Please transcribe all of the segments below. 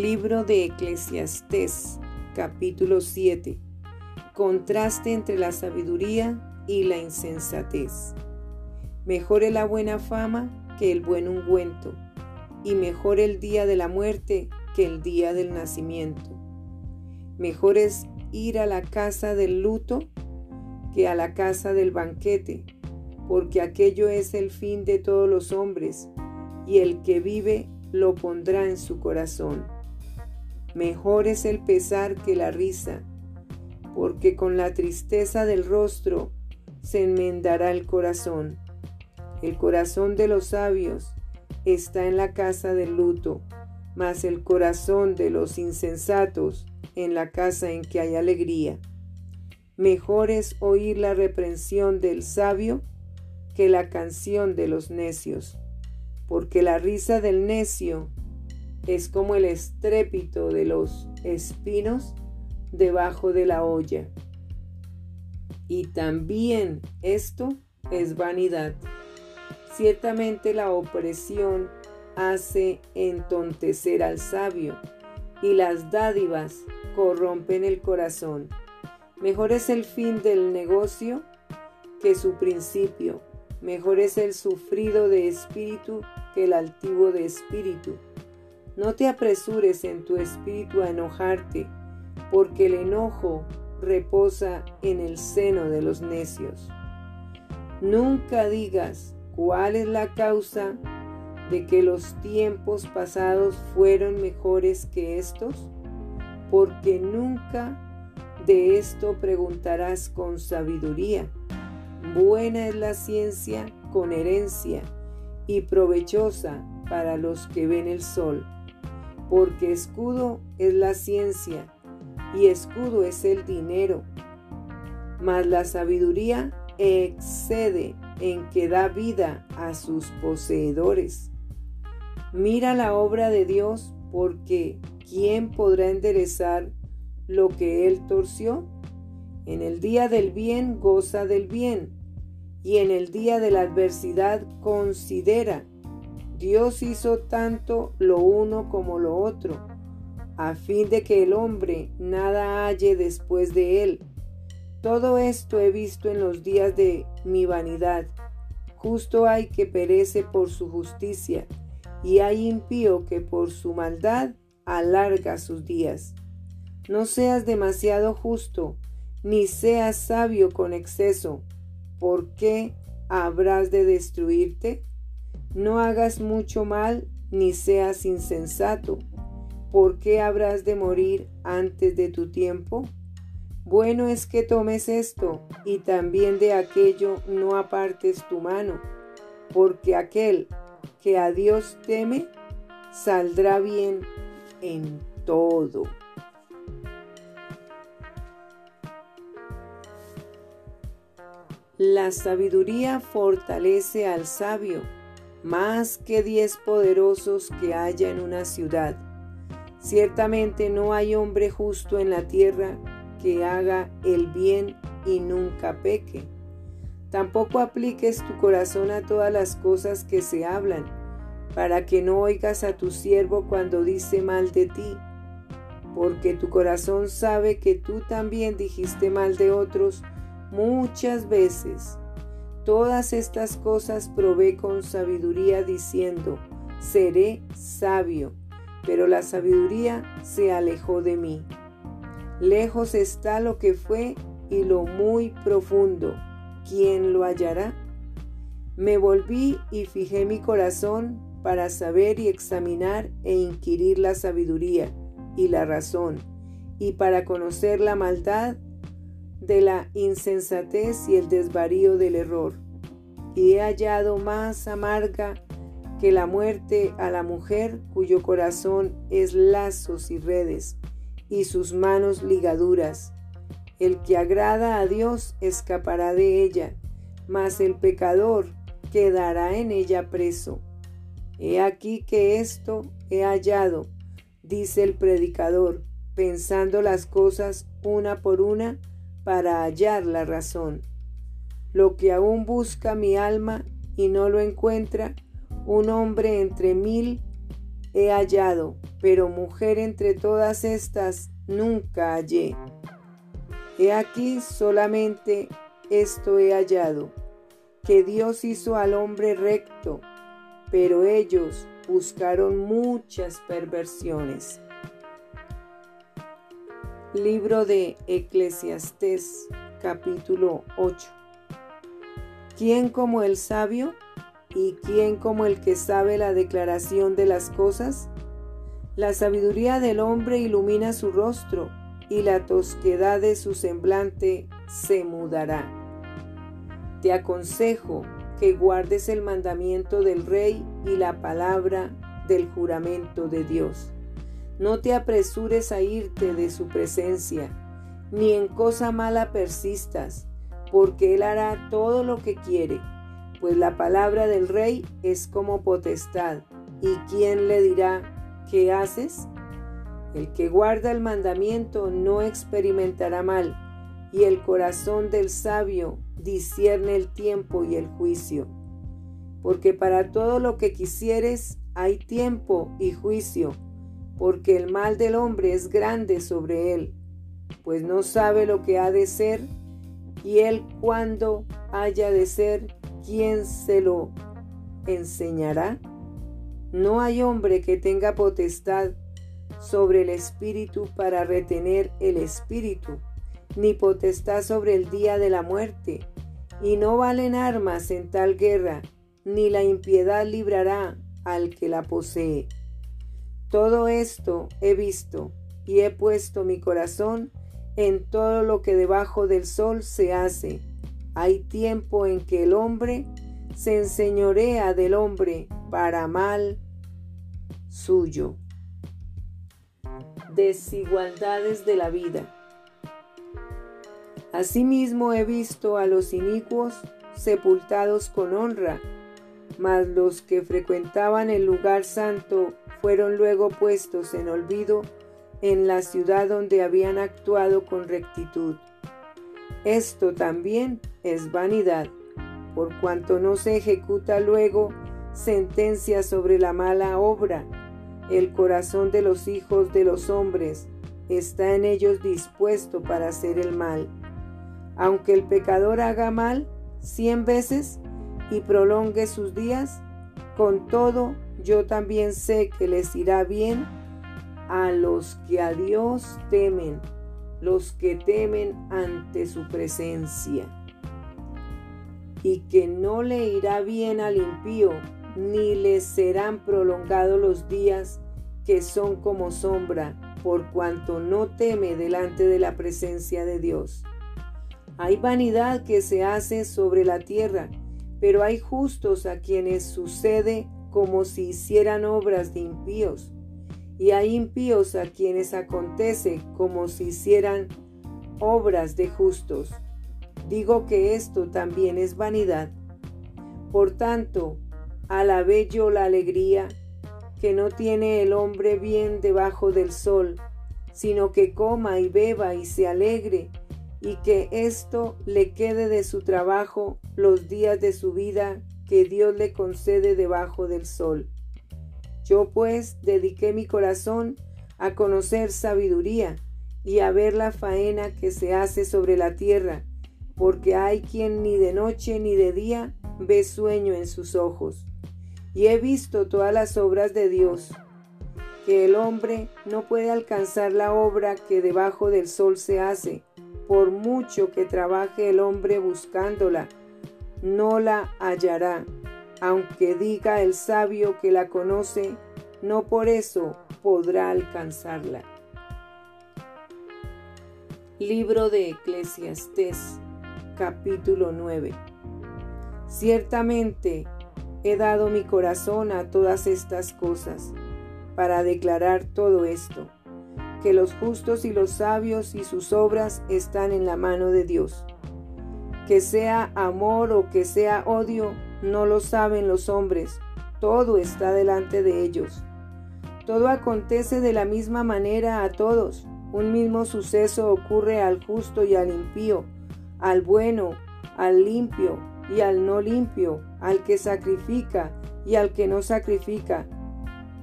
Libro de Eclesiastés, capítulo 7. Contraste entre la sabiduría y la insensatez. Mejor es la buena fama que el buen ungüento, y mejor el día de la muerte que el día del nacimiento. Mejor es ir a la casa del luto que a la casa del banquete, porque aquello es el fin de todos los hombres, y el que vive lo pondrá en su corazón. Mejor es el pesar que la risa, porque con la tristeza del rostro se enmendará el corazón. El corazón de los sabios está en la casa del luto, mas el corazón de los insensatos en la casa en que hay alegría. Mejor es oír la reprensión del sabio que la canción de los necios, porque la risa del necio es como el estrépito de los espinos debajo de la olla. Y también esto es vanidad. Ciertamente la opresión hace entontecer al sabio y las dádivas corrompen el corazón. Mejor es el fin del negocio que su principio. Mejor es el sufrido de espíritu que el altivo de espíritu. No te apresures en tu espíritu a enojarte, porque el enojo reposa en el seno de los necios. Nunca digas cuál es la causa de que los tiempos pasados fueron mejores que estos, porque nunca de esto preguntarás con sabiduría. Buena es la ciencia con herencia y provechosa para los que ven el sol porque escudo es la ciencia y escudo es el dinero, mas la sabiduría excede en que da vida a sus poseedores. Mira la obra de Dios porque ¿quién podrá enderezar lo que él torció? En el día del bien goza del bien y en el día de la adversidad considera Dios hizo tanto lo uno como lo otro, a fin de que el hombre nada halle después de él. Todo esto he visto en los días de mi vanidad. Justo hay que perece por su justicia, y hay impío que por su maldad alarga sus días. No seas demasiado justo, ni seas sabio con exceso, ¿por qué habrás de destruirte? No hagas mucho mal ni seas insensato. ¿Por qué habrás de morir antes de tu tiempo? Bueno es que tomes esto y también de aquello no apartes tu mano, porque aquel que a Dios teme saldrá bien en todo. La sabiduría fortalece al sabio más que diez poderosos que haya en una ciudad. Ciertamente no hay hombre justo en la tierra que haga el bien y nunca peque. Tampoco apliques tu corazón a todas las cosas que se hablan, para que no oigas a tu siervo cuando dice mal de ti, porque tu corazón sabe que tú también dijiste mal de otros muchas veces. Todas estas cosas probé con sabiduría diciendo, seré sabio, pero la sabiduría se alejó de mí. Lejos está lo que fue y lo muy profundo. ¿Quién lo hallará? Me volví y fijé mi corazón para saber y examinar e inquirir la sabiduría y la razón, y para conocer la maldad de la insensatez y el desvarío del error. Y he hallado más amarga que la muerte a la mujer cuyo corazón es lazos y redes, y sus manos ligaduras. El que agrada a Dios escapará de ella, mas el pecador quedará en ella preso. He aquí que esto he hallado, dice el predicador, pensando las cosas una por una, para hallar la razón. Lo que aún busca mi alma y no lo encuentra, un hombre entre mil he hallado, pero mujer entre todas estas nunca hallé. He aquí solamente esto he hallado, que Dios hizo al hombre recto, pero ellos buscaron muchas perversiones. Libro de Eclesiastés capítulo 8 ¿Quién como el sabio? ¿Y quién como el que sabe la declaración de las cosas? La sabiduría del hombre ilumina su rostro, y la tosquedad de su semblante se mudará. Te aconsejo que guardes el mandamiento del rey y la palabra del juramento de Dios. No te apresures a irte de su presencia, ni en cosa mala persistas, porque Él hará todo lo que quiere, pues la palabra del rey es como potestad. ¿Y quién le dirá, ¿qué haces? El que guarda el mandamiento no experimentará mal, y el corazón del sabio discierne el tiempo y el juicio. Porque para todo lo que quisieres hay tiempo y juicio, porque el mal del hombre es grande sobre él, pues no sabe lo que ha de ser y él cuando haya de ser, ¿quién se lo enseñará? No hay hombre que tenga potestad sobre el espíritu para retener el espíritu, ni potestad sobre el día de la muerte, y no valen armas en tal guerra, ni la impiedad librará al que la posee. Todo esto he visto y he puesto mi corazón en todo lo que debajo del sol se hace. Hay tiempo en que el hombre se enseñorea del hombre para mal suyo. Desigualdades de la vida. Asimismo he visto a los inicuos sepultados con honra, mas los que frecuentaban el lugar santo fueron luego puestos en olvido en la ciudad donde habían actuado con rectitud. Esto también es vanidad, por cuanto no se ejecuta luego sentencia sobre la mala obra. El corazón de los hijos de los hombres está en ellos dispuesto para hacer el mal. Aunque el pecador haga mal cien veces y prolongue sus días, con todo yo también sé que les irá bien a los que a Dios temen, los que temen ante su presencia. Y que no le irá bien al impío, ni le serán prolongados los días que son como sombra, por cuanto no teme delante de la presencia de Dios. Hay vanidad que se hace sobre la tierra, pero hay justos a quienes sucede como si hicieran obras de impíos y hay impíos a quienes acontece como si hicieran obras de justos. Digo que esto también es vanidad. Por tanto, alabé yo la alegría que no tiene el hombre bien debajo del sol, sino que coma y beba y se alegre, y que esto le quede de su trabajo los días de su vida que Dios le concede debajo del sol. Yo pues dediqué mi corazón a conocer sabiduría y a ver la faena que se hace sobre la tierra, porque hay quien ni de noche ni de día ve sueño en sus ojos. Y he visto todas las obras de Dios, que el hombre no puede alcanzar la obra que debajo del sol se hace, por mucho que trabaje el hombre buscándola, no la hallará aunque diga el sabio que la conoce, no por eso podrá alcanzarla. Libro de Eclesiastés, capítulo 9. Ciertamente he dado mi corazón a todas estas cosas, para declarar todo esto, que los justos y los sabios y sus obras están en la mano de Dios. Que sea amor o que sea odio, no lo saben los hombres, todo está delante de ellos. Todo acontece de la misma manera a todos. Un mismo suceso ocurre al justo y al impío, al bueno, al limpio y al no limpio, al que sacrifica y al que no sacrifica.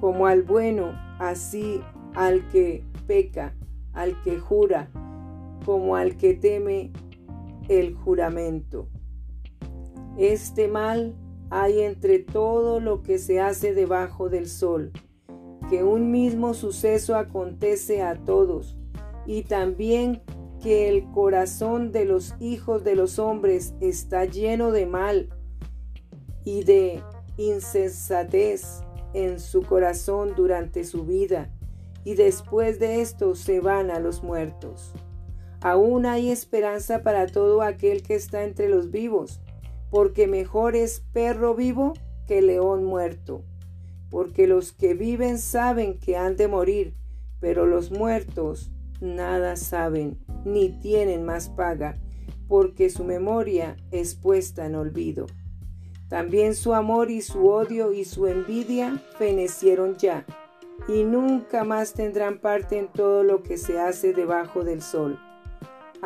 como al bueno, así al que peca, al que jura, como al que teme el juramento. Este mal hay entre todo lo que se hace debajo del sol, que un mismo suceso acontece a todos, y también que el corazón de los hijos de los hombres está lleno de mal y de insensatez en su corazón durante su vida, y después de esto se van a los muertos. Aún hay esperanza para todo aquel que está entre los vivos, porque mejor es perro vivo que león muerto, porque los que viven saben que han de morir, pero los muertos nada saben, ni tienen más paga, porque su memoria es puesta en olvido. También su amor y su odio y su envidia fenecieron ya, y nunca más tendrán parte en todo lo que se hace debajo del sol.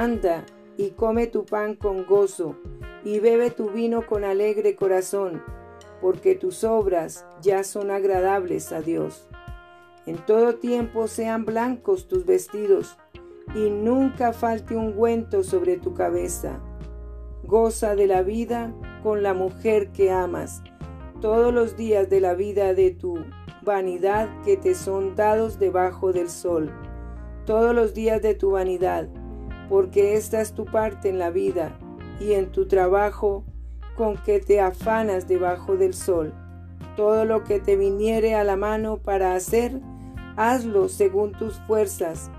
Anda y come tu pan con gozo, y bebe tu vino con alegre corazón, porque tus obras ya son agradables a Dios. En todo tiempo sean blancos tus vestidos, y nunca falte ungüento sobre tu cabeza. Goza de la vida con la mujer que amas, todos los días de la vida de tu vanidad que te son dados debajo del sol, todos los días de tu vanidad, porque esta es tu parte en la vida y en tu trabajo con que te afanas debajo del sol. Todo lo que te viniere a la mano para hacer, hazlo según tus fuerzas,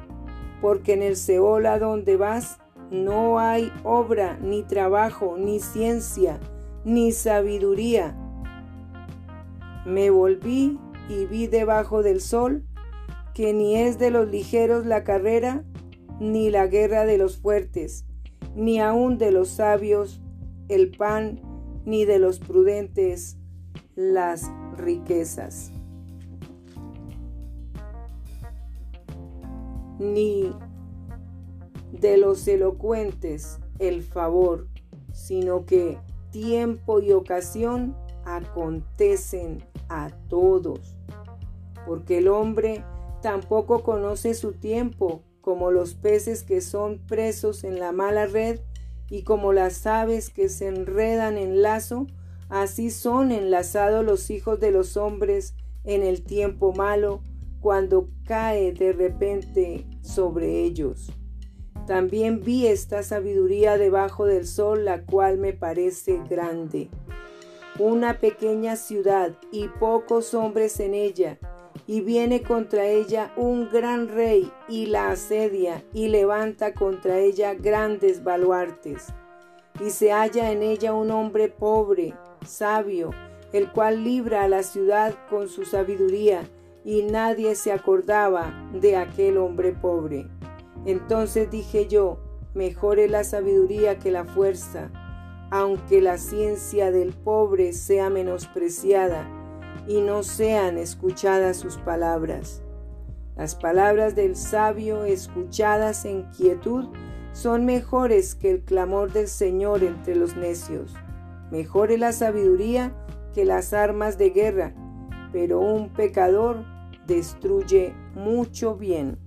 porque en el Seol a donde vas no hay obra, ni trabajo, ni ciencia, ni sabiduría. Me volví y vi debajo del sol que ni es de los ligeros la carrera, ni la guerra de los fuertes, ni aun de los sabios el pan, ni de los prudentes las riquezas. Ni de los elocuentes el favor, sino que tiempo y ocasión acontecen a todos, porque el hombre tampoco conoce su tiempo, como los peces que son presos en la mala red y como las aves que se enredan en lazo, así son enlazados los hijos de los hombres en el tiempo malo, cuando cae de repente sobre ellos. También vi esta sabiduría debajo del sol, la cual me parece grande. Una pequeña ciudad y pocos hombres en ella, y viene contra ella un gran rey y la asedia y levanta contra ella grandes baluartes. Y se halla en ella un hombre pobre, sabio, el cual libra a la ciudad con su sabiduría, y nadie se acordaba de aquel hombre pobre. Entonces dije yo, mejor es la sabiduría que la fuerza, aunque la ciencia del pobre sea menospreciada y no sean escuchadas sus palabras. Las palabras del sabio escuchadas en quietud son mejores que el clamor del Señor entre los necios. Mejor es la sabiduría que las armas de guerra, pero un pecador destruye mucho bien.